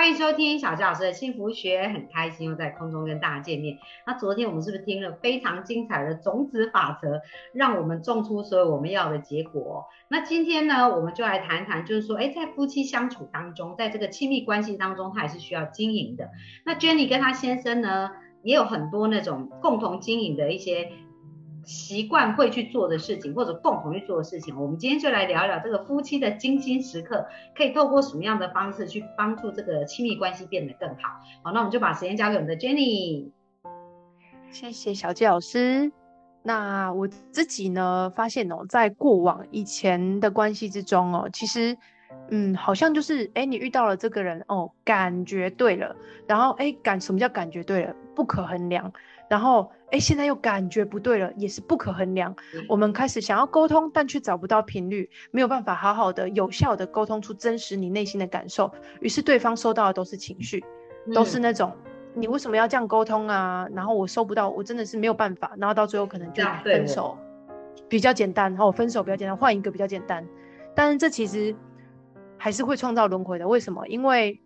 欢迎收听小纪老师的幸福学，很开心又在空中跟大家见面。那昨天我们是不是听了非常精彩的种子法则，让我们种出所有我们要的结果？那今天呢，我们就来谈谈，就是说，哎，在夫妻相处当中，在这个亲密关系当中，他也是需要经营的。那 Jenny 跟她先生呢，也有很多那种共同经营的一些。习惯会去做的事情，或者共同去做的事情，我们今天就来聊一聊这个夫妻的精心时刻，可以透过什么样的方式去帮助这个亲密关系变得更好。好，那我们就把时间交给我们的 Jenny。谢谢小纪老师。那我自己呢，发现哦，在过往以前的关系之中哦，其实，嗯，好像就是，哎，你遇到了这个人哦，感觉对了，然后，哎，感什么叫感觉对了？不可衡量。然后，哎，现在又感觉不对了，也是不可衡量。我们开始想要沟通，但却找不到频率，没有办法好好的、有效的沟通出真实你内心的感受。于是对方收到的都是情绪，都是那种你为什么要这样沟通啊？然后我收不到，我真的是没有办法。然后到最后可能就分手，比较简单。然后分手比较简单，换一个比较简单。但是这其实还是会创造轮回的。为什么？因为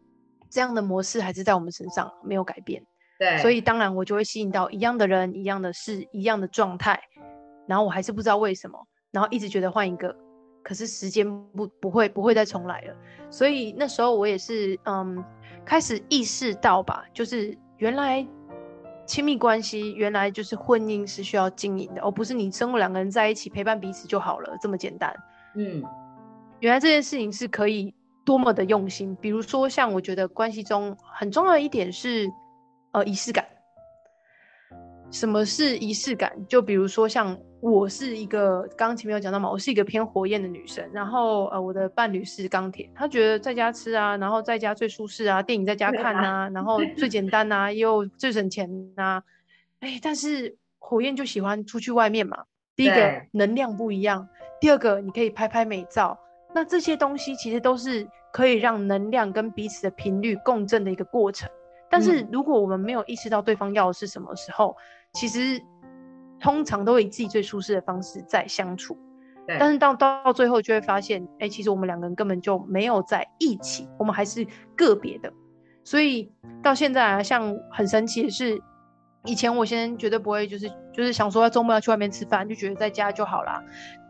这样的模式还是在我们身上没有改变。对，所以当然我就会吸引到一样的人、一样的事、一样的状态，然后我还是不知道为什么，然后一直觉得换一个，可是时间不不会不会再重来了。所以那时候我也是嗯，开始意识到吧，就是原来亲密关系原来就是婚姻是需要经营的，而不是你生活两个人在一起陪伴彼此就好了这么简单。嗯，原来这件事情是可以多么的用心。比如说像我觉得关系中很重要的一点是。呃，仪式感。什么是仪式感？就比如说，像我是一个刚刚前面有讲到嘛，我是一个偏火焰的女生。然后呃，我的伴侣是钢铁，他觉得在家吃啊，然后在家最舒适啊，电影在家看啊，然后最简单啊，又最省钱啊。哎，但是火焰就喜欢出去外面嘛。第一个能量不一样，第二个你可以拍拍美照。那这些东西其实都是可以让能量跟彼此的频率共振的一个过程。但是如果我们没有意识到对方要的是什么时候，其实通常都以自己最舒适的方式在相处。但是到到最后就会发现，哎，其实我们两个人根本就没有在一起，我们还是个别的。所以到现在啊，像很神奇的是，以前我先绝对不会，就是就是想说要周末要去外面吃饭，就觉得在家就好啦。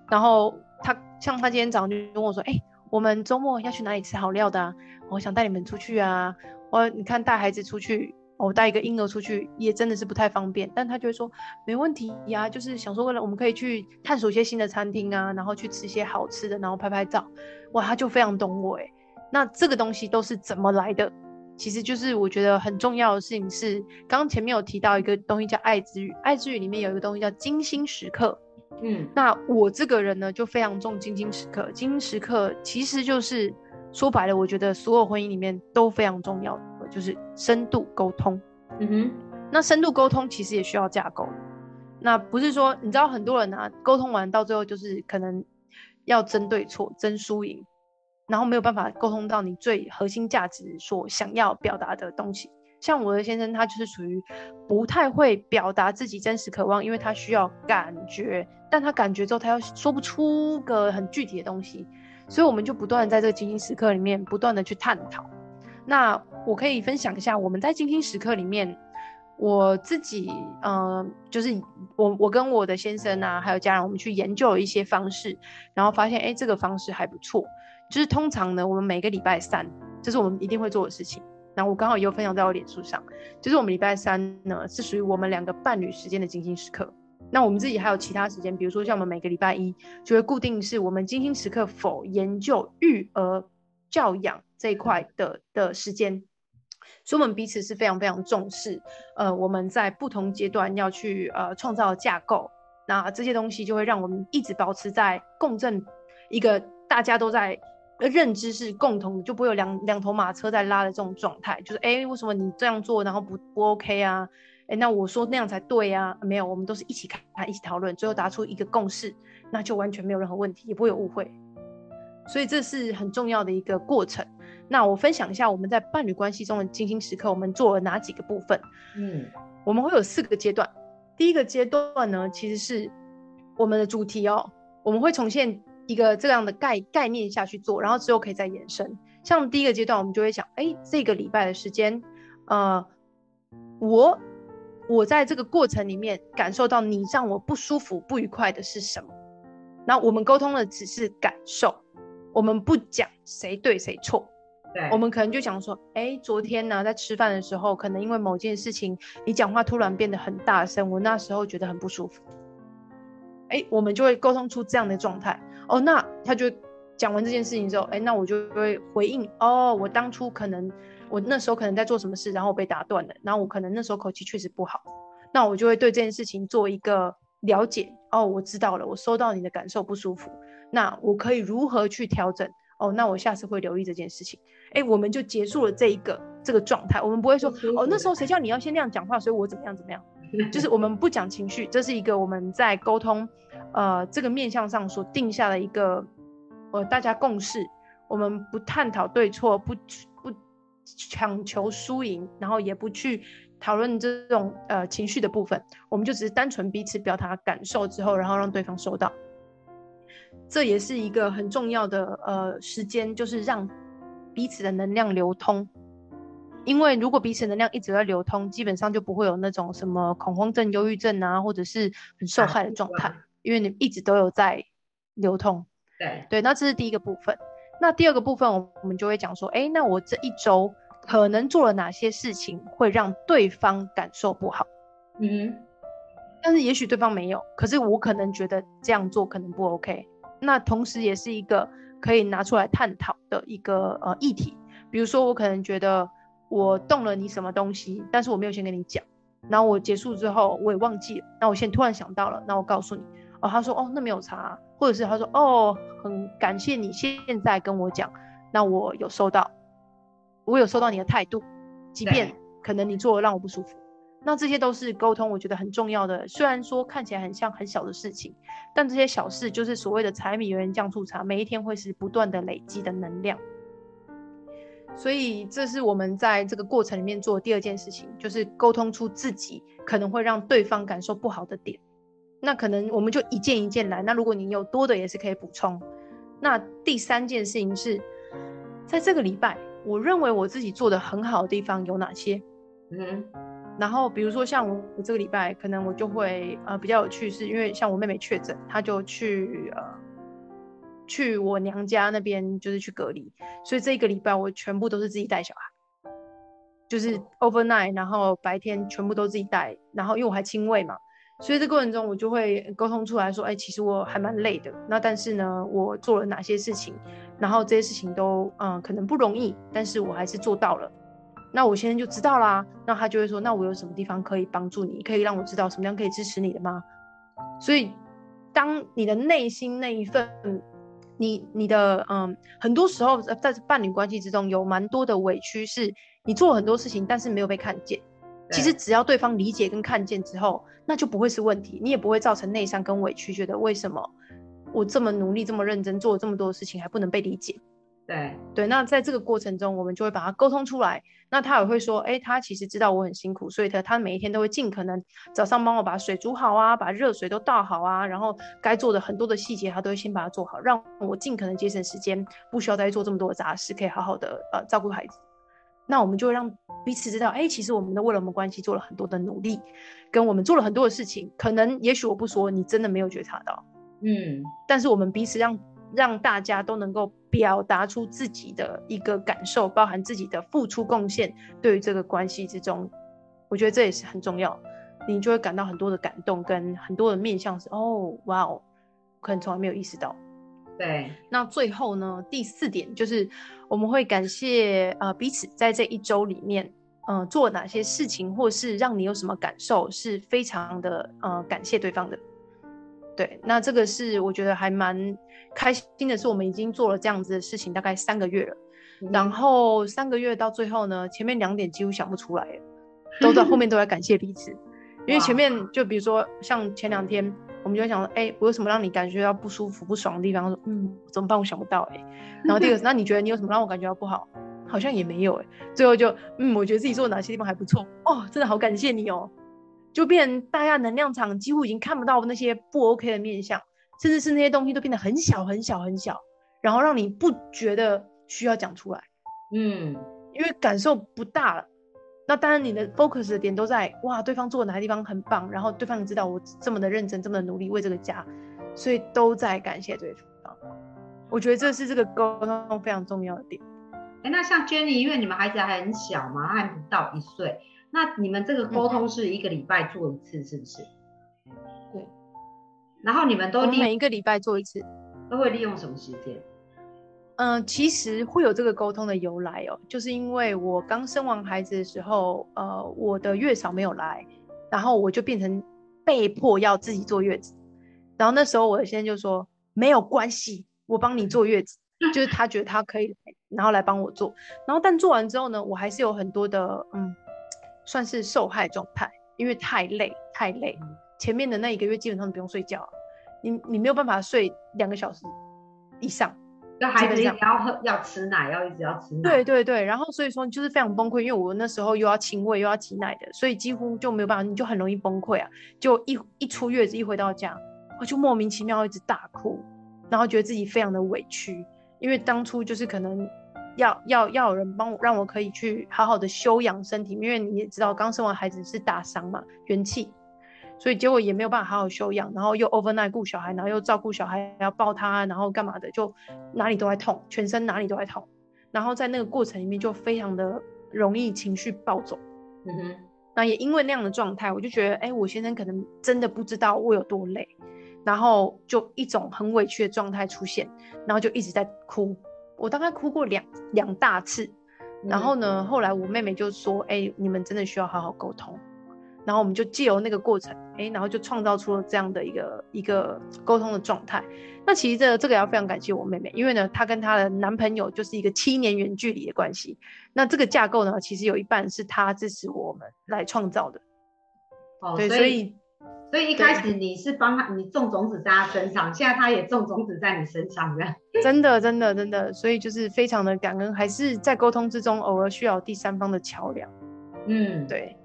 然后他像他今天早上就跟我说，哎，我们周末要去哪里吃好料的？我想带你们出去啊。我你看带孩子出去，我带一个婴儿出去也真的是不太方便，但他就会说没问题呀，就是想说为了我们可以去探索一些新的餐厅啊，然后去吃一些好吃的，然后拍拍照，哇，他就非常懂我哎。那这个东西都是怎么来的？其实就是我觉得很重要的事情是，刚刚前面有提到一个东西叫爱之语，爱之语里面有一个东西叫精心时刻。嗯，那我这个人呢就非常重金金时刻，金金时刻其实就是。说白了，我觉得所有婚姻里面都非常重要的就是深度沟通。嗯哼，那深度沟通其实也需要架构。那不是说你知道很多人啊，沟通完到最后就是可能要争对错、争输赢，然后没有办法沟通到你最核心价值所想要表达的东西。像我的先生，他就是属于不太会表达自己真实渴望，因为他需要感觉，但他感觉之后他又说不出个很具体的东西。所以我们就不断在这个精心时刻里面不断的去探讨。那我可以分享一下我们在精心时刻里面，我自己嗯，就是我我跟我的先生啊，还有家人，我们去研究了一些方式，然后发现哎，这个方式还不错。就是通常呢，我们每个礼拜三，这是我们一定会做的事情。那我刚好也有分享在我脸书上，就是我们礼拜三呢是属于我们两个伴侣时间的精心时刻。那我们自己还有其他时间，比如说像我们每个礼拜一就会固定是我们精心时刻否研究育儿教养这一块的的时间，所以我们彼此是非常非常重视。呃，我们在不同阶段要去呃创造架构，那这些东西就会让我们一直保持在共振一个大家都在认知是共同，就不会有两两头马车在拉的这种状态。就是哎，为什么你这样做然后不不 OK 啊？哎，那我说那样才对呀？没有，我们都是一起看，一起讨论，最后答出一个共识，那就完全没有任何问题，也不会有误会。所以这是很重要的一个过程。那我分享一下我们在伴侣关系中的精心时刻，我们做了哪几个部分？嗯，我们会有四个阶段。第一个阶段呢，其实是我们的主题哦，我们会重现一个这样的概概念下去做，然后之后可以再延伸。像第一个阶段，我们就会想，哎，这个礼拜的时间，呃，我我在这个过程里面感受到你让我不舒服、不愉快的是什么？那我们沟通的只是感受，我们不讲谁对谁错。我们可能就讲说，哎，昨天呢，在吃饭的时候，可能因为某件事情，你讲话突然变得很大声，我那时候觉得很不舒服。哎，我们就会沟通出这样的状态。哦，那他就讲完这件事情之后，哎，那我就会回应。哦，我当初可能，我那时候可能在做什么事，然后我被打断了，然后我可能那时候口气确实不好。那我就会对这件事情做一个了解。哦，我知道了，我收到你的感受不舒服，那我可以如何去调整？哦，那我下次会留意这件事情。哎，我们就结束了这一个这个状态。我们不会说哦，那时候谁叫你要先那样讲话，所以我怎么样怎么样。就是我们不讲情绪，这是一个我们在沟通，呃，这个面向上所定下的一个呃大家共识。我们不探讨对错，不不强求输赢，然后也不去讨论这种呃情绪的部分。我们就只是单纯彼此表达感受之后，然后让对方收到。这也是一个很重要的呃时间，就是让彼此的能量流通。因为如果彼此能量一直在流通，基本上就不会有那种什么恐慌症、忧郁症啊，或者是很受害的状态，因为你一直都有在流通。对对，那这是第一个部分。那第二个部分，我我们就会讲说，哎，那我这一周可能做了哪些事情会让对方感受不好？嗯，但是也许对方没有，可是我可能觉得这样做可能不 OK。那同时也是一个可以拿出来探讨的一个呃议题，比如说我可能觉得我动了你什么东西，但是我没有先跟你讲，然后我结束之后我也忘记了，那我现在突然想到了，那我告诉你，哦，他说哦那没有查，或者是他说哦很感谢你现在跟我讲，那我有收到，我有收到你的态度，即便可能你做了让我不舒服。那这些都是沟通，我觉得很重要的。虽然说看起来很像很小的事情，但这些小事就是所谓的柴米油盐酱醋茶，每一天会是不断的累积的能量。所以这是我们在这个过程里面做的第二件事情，就是沟通出自己可能会让对方感受不好的点。那可能我们就一件一件来。那如果你有多的，也是可以补充。那第三件事情是在这个礼拜，我认为我自己做的很好的地方有哪些？嗯。然后，比如说像我这个礼拜，可能我就会呃比较有趣，是因为像我妹妹确诊，她就去呃去我娘家那边，就是去隔离，所以这一个礼拜我全部都是自己带小孩，就是 overnight，然后白天全部都自己带，然后因为我还亲喂嘛，所以这过程中我就会沟通出来说，哎，其实我还蛮累的，那但是呢，我做了哪些事情，然后这些事情都嗯可能不容易，但是我还是做到了。那我现在就知道啦，那他就会说，那我有什么地方可以帮助你，可以让我知道什么样可以支持你的吗？所以，当你的内心那一份，你你的嗯，很多时候在伴侣关系之中有蛮多的委屈，是你做很多事情，但是没有被看见。其实只要对方理解跟看见之后，那就不会是问题，你也不会造成内伤跟委屈，觉得为什么我这么努力、这么认真做了这么多的事情还不能被理解。对对，那在这个过程中，我们就会把它沟通出来。那他也会说，哎，他其实知道我很辛苦，所以他他每一天都会尽可能早上帮我把水煮好啊，把热水都倒好啊，然后该做的很多的细节，他都会先把它做好，让我尽可能节省时间，不需要再做这么多的杂事，可以好好的呃照顾孩子。那我们就让彼此知道，哎，其实我们都为了我们关系做了很多的努力，跟我们做了很多的事情。可能也许我不说，你真的没有觉察到，嗯，但是我们彼此让。让大家都能够表达出自己的一个感受，包含自己的付出贡献，对于这个关系之中，我觉得这也是很重要。你就会感到很多的感动，跟很多的面向是哦，哇哦，可能从来没有意识到。对。那最后呢，第四点就是我们会感谢呃彼此在这一周里面，嗯，做哪些事情，或是让你有什么感受，是非常的呃感谢对方的。对，那这个是我觉得还蛮开心的，是我们已经做了这样子的事情大概三个月了，然后三个月到最后呢，前面两点几乎想不出来，都在后面都在感谢彼此，因为前面就比如说像前两天我们就会想说，哎，我有什么让你感觉到不舒服、不爽的地方？说，嗯，怎么办？我想不到哎。然后第二个，那你觉得你有什么让我感觉到不好？好像也没有哎。最后就，嗯，我觉得自己做哪些地方还不错哦，真的好感谢你哦。就变大家能量场几乎已经看不到那些不 OK 的面相，甚至是那些东西都变得很小很小很小，然后让你不觉得需要讲出来。嗯，因为感受不大了。那当然，你的 focus 的点都在哇，对方做的哪个地方很棒，然后对方也知道我这么的认真，这么的努力为这个家，所以都在感谢对方。我觉得这是这个沟通非常重要的点。哎，那像 Jenny，因为你们孩子还很小嘛，还不到一岁，那你们这个沟通是一个礼拜做一次，是不是？对。然后你们都每一个礼拜做一次，都会利用什么时间？嗯，其实会有这个沟通的由来哦，就是因为我刚生完孩子的时候，呃，我的月嫂没有来，然后我就变成被迫要自己坐月子，然后那时候我先生就说没有关系，我帮你坐月子，就是他觉得他可以，然后来帮我做，然后但做完之后呢，我还是有很多的嗯，算是受害状态，因为太累太累，前面的那一个月基本上不用睡觉，你你没有办法睡两个小时以上。就孩子要喝要吃奶，要一直要吃奶。对对对，然后所以说就是非常崩溃，因为我那时候又要亲喂又要挤奶的，所以几乎就没有办法，你就很容易崩溃啊！就一一出月子一回到家，我就莫名其妙一直大哭，然后觉得自己非常的委屈，因为当初就是可能要要要有人帮我，让我可以去好好的休养身体，因为你也知道刚生完孩子是大伤嘛，元气。所以结果也没有办法好好休养，然后又 overnight 顾小孩，然后又照顾小孩，要抱他，然后干嘛的，就哪里都在痛，全身哪里都在痛，然后在那个过程里面就非常的容易情绪暴走。嗯哼，那也因为那样的状态，我就觉得，哎，我先生可能真的不知道我有多累，然后就一种很委屈的状态出现，然后就一直在哭，我大概哭过两两大次，然后呢，后来我妹妹就说，哎，你们真的需要好好沟通。然后我们就借由那个过程，哎，然后就创造出了这样的一个一个沟通的状态。那其实这这个要非常感谢我妹妹，因为呢，她跟她的男朋友就是一个七年远距离的关系。那这个架构呢，其实有一半是她支持我们来创造的。哦，对，所以所以一开始你是帮他，你种种子在他身上，现在他也种种子在你身上，这样。真的，真的，真的，所以就是非常的感恩，还是在沟通之中偶尔需要第三方的桥梁。嗯，对。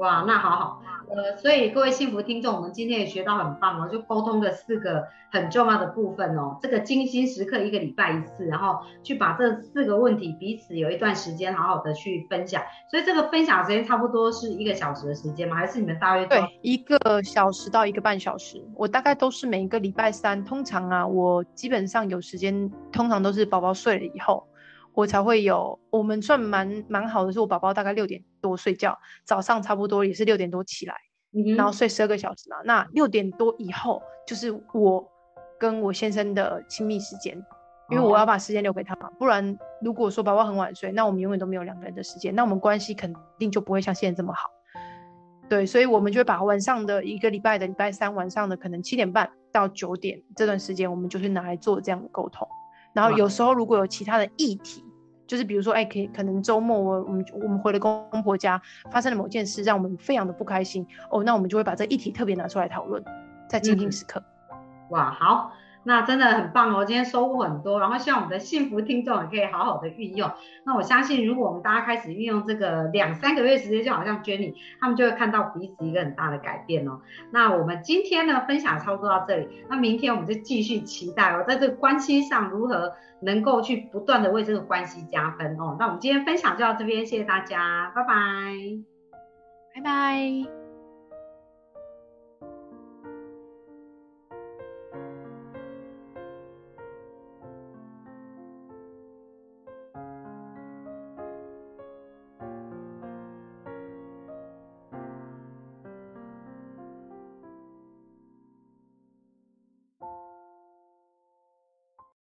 哇，那好好，呃，所以各位幸福听众，我们今天也学到很棒哦，就沟通的四个很重要的部分哦，这个精心时刻一个礼拜一次，然后去把这四个问题彼此有一段时间好好的去分享，所以这个分享时间差不多是一个小时的时间吗？还是你们大约对一个小时到一个半小时？我大概都是每一个礼拜三，通常啊，我基本上有时间，通常都是宝宝睡了以后。我才会有，我们算蛮蛮好的，是我宝宝大概六点多睡觉，早上差不多也是六点多起来，然后睡十二个小时嘛。那六点多以后就是我跟我先生的亲密时间，因为我要把时间留给他嘛，不然如果说宝宝很晚睡，那我们永远都没有两个人的时间，那我们关系肯定就不会像现在这么好。对，所以我们就会把晚上的一个礼拜的礼拜三晚上的可能七点半到九点这段时间，我们就是拿来做这样的沟通。然后有时候如果有其他的议题，就是比如说，哎，可以可能周末我我们我们回了公婆家，发生了某件事，让我们非常的不开心哦，那我们就会把这议题特别拿出来讨论，在静静时刻。哇，好。那真的很棒哦，今天收获很多，然后希望我们的幸福听众也可以好好的运用。那我相信，如果我们大家开始运用这个两三个月时间，就好像 Jenny，他们就会看到彼此一个很大的改变哦。那我们今天呢，分享差不多到这里，那明天我们就继续期待哦，在这个关系上如何能够去不断的为这个关系加分哦。那我们今天分享就到这边，谢谢大家，拜拜，拜拜。